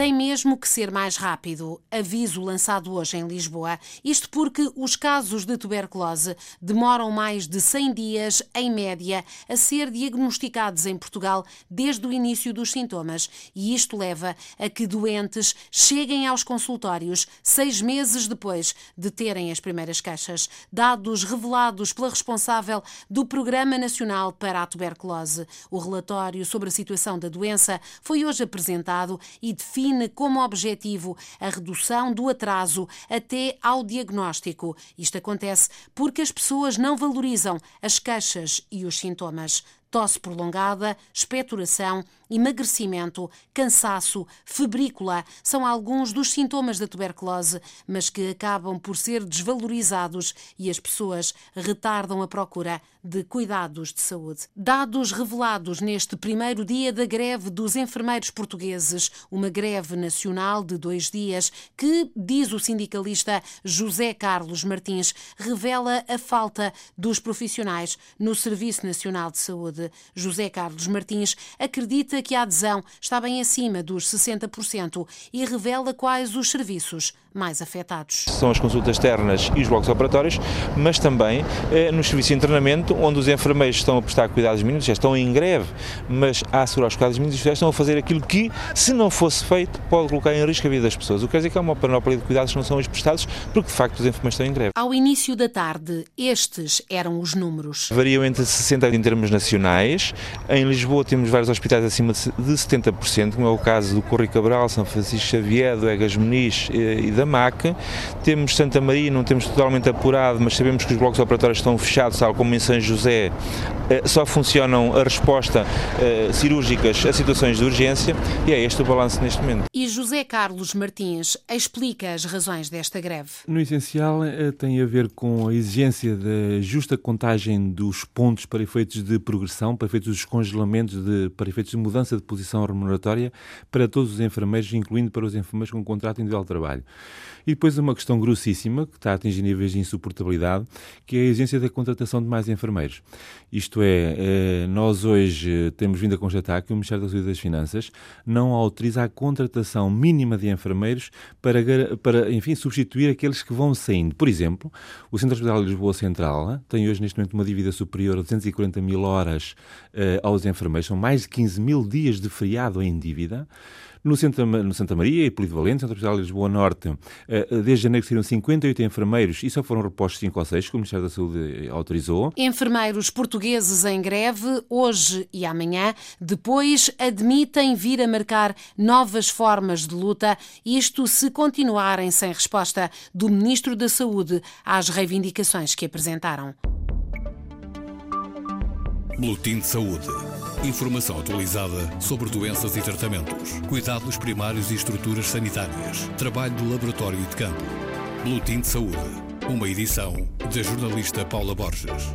Tem mesmo que ser mais rápido. Aviso lançado hoje em Lisboa. Isto porque os casos de tuberculose demoram mais de 100 dias, em média, a ser diagnosticados em Portugal desde o início dos sintomas. E isto leva a que doentes cheguem aos consultórios seis meses depois de terem as primeiras queixas. Dados revelados pela responsável do Programa Nacional para a Tuberculose. O relatório sobre a situação da doença foi hoje apresentado e define define como objetivo a redução do atraso até ao diagnóstico. Isto acontece porque as pessoas não valorizam as queixas e os sintomas tosse prolongada, expectoração, emagrecimento, cansaço, febrícula são alguns dos sintomas da tuberculose, mas que acabam por ser desvalorizados e as pessoas retardam a procura de cuidados de saúde. Dados revelados neste primeiro dia da greve dos enfermeiros portugueses, uma greve nacional de dois dias que, diz o sindicalista José Carlos Martins, revela a falta dos profissionais no Serviço Nacional de Saúde. José Carlos Martins acredita que a adesão está bem acima dos 60% e revela quais os serviços mais afetados. São as consultas externas e os blocos operatórios, mas também eh, no serviço de internamento, onde os enfermeiros estão a prestar cuidados mínimos, já estão em greve, mas a assegurar os cuidados mínimos, já estão a fazer aquilo que, se não fosse feito, pode colocar em risco a vida das pessoas. O que quer dizer que há uma panóplia de cuidados que não são hoje prestados, porque de facto os enfermeiros estão em greve. Ao início da tarde, estes eram os números. Variam entre 60% em termos nacionais. Em Lisboa temos vários hospitais acima de 70%, como é o caso do Correio Cabral, São Francisco Xavier, do Egas Muniz eh, e da MAC. Temos Santa Maria, não temos totalmente apurado, mas sabemos que os blocos operatórios estão fechados, tal como em São José, eh, só funcionam a resposta eh, cirúrgicas a situações de urgência e é este o balanço neste momento. E José Carlos Martins explica as razões desta greve. No essencial, tem a ver com a exigência da justa contagem dos pontos para efeitos de progressão, para efeitos de descongelamentos, de, para efeitos de mudança de posição remuneratória para todos os enfermeiros, incluindo para os enfermeiros com contrato individual de trabalho. E depois uma questão grossíssima, que está a atingir níveis de insuportabilidade, que é a exigência da contratação de mais enfermeiros. Isto é, eh, nós hoje temos vindo a constatar que o Ministério da Saúde e das Finanças não autoriza a contratação mínima de enfermeiros para, para enfim, substituir aqueles que vão saindo. Por exemplo, o Centro Hospitalar de Lisboa Central tem hoje, neste momento, uma dívida superior a 240 mil horas uh, aos enfermeiros. São mais de 15 mil dias de feriado em dívida. No Santa, no Santa Maria e Polivalente, Centro Hospital de Lisboa Norte, eh, desde janeiro saíram 58 enfermeiros e só foram repostos 5 ou 6, que o Ministério da Saúde autorizou. Enfermeiros portugueses em greve, hoje e amanhã, depois admitem vir a marcar novas formas de luta, isto se continuarem sem resposta do Ministro da Saúde às reivindicações que apresentaram. Boletim de Saúde. Informação atualizada sobre doenças e tratamentos, cuidados primários e estruturas sanitárias, trabalho do laboratório e de campo. Boletim de Saúde. Uma edição da jornalista Paula Borges.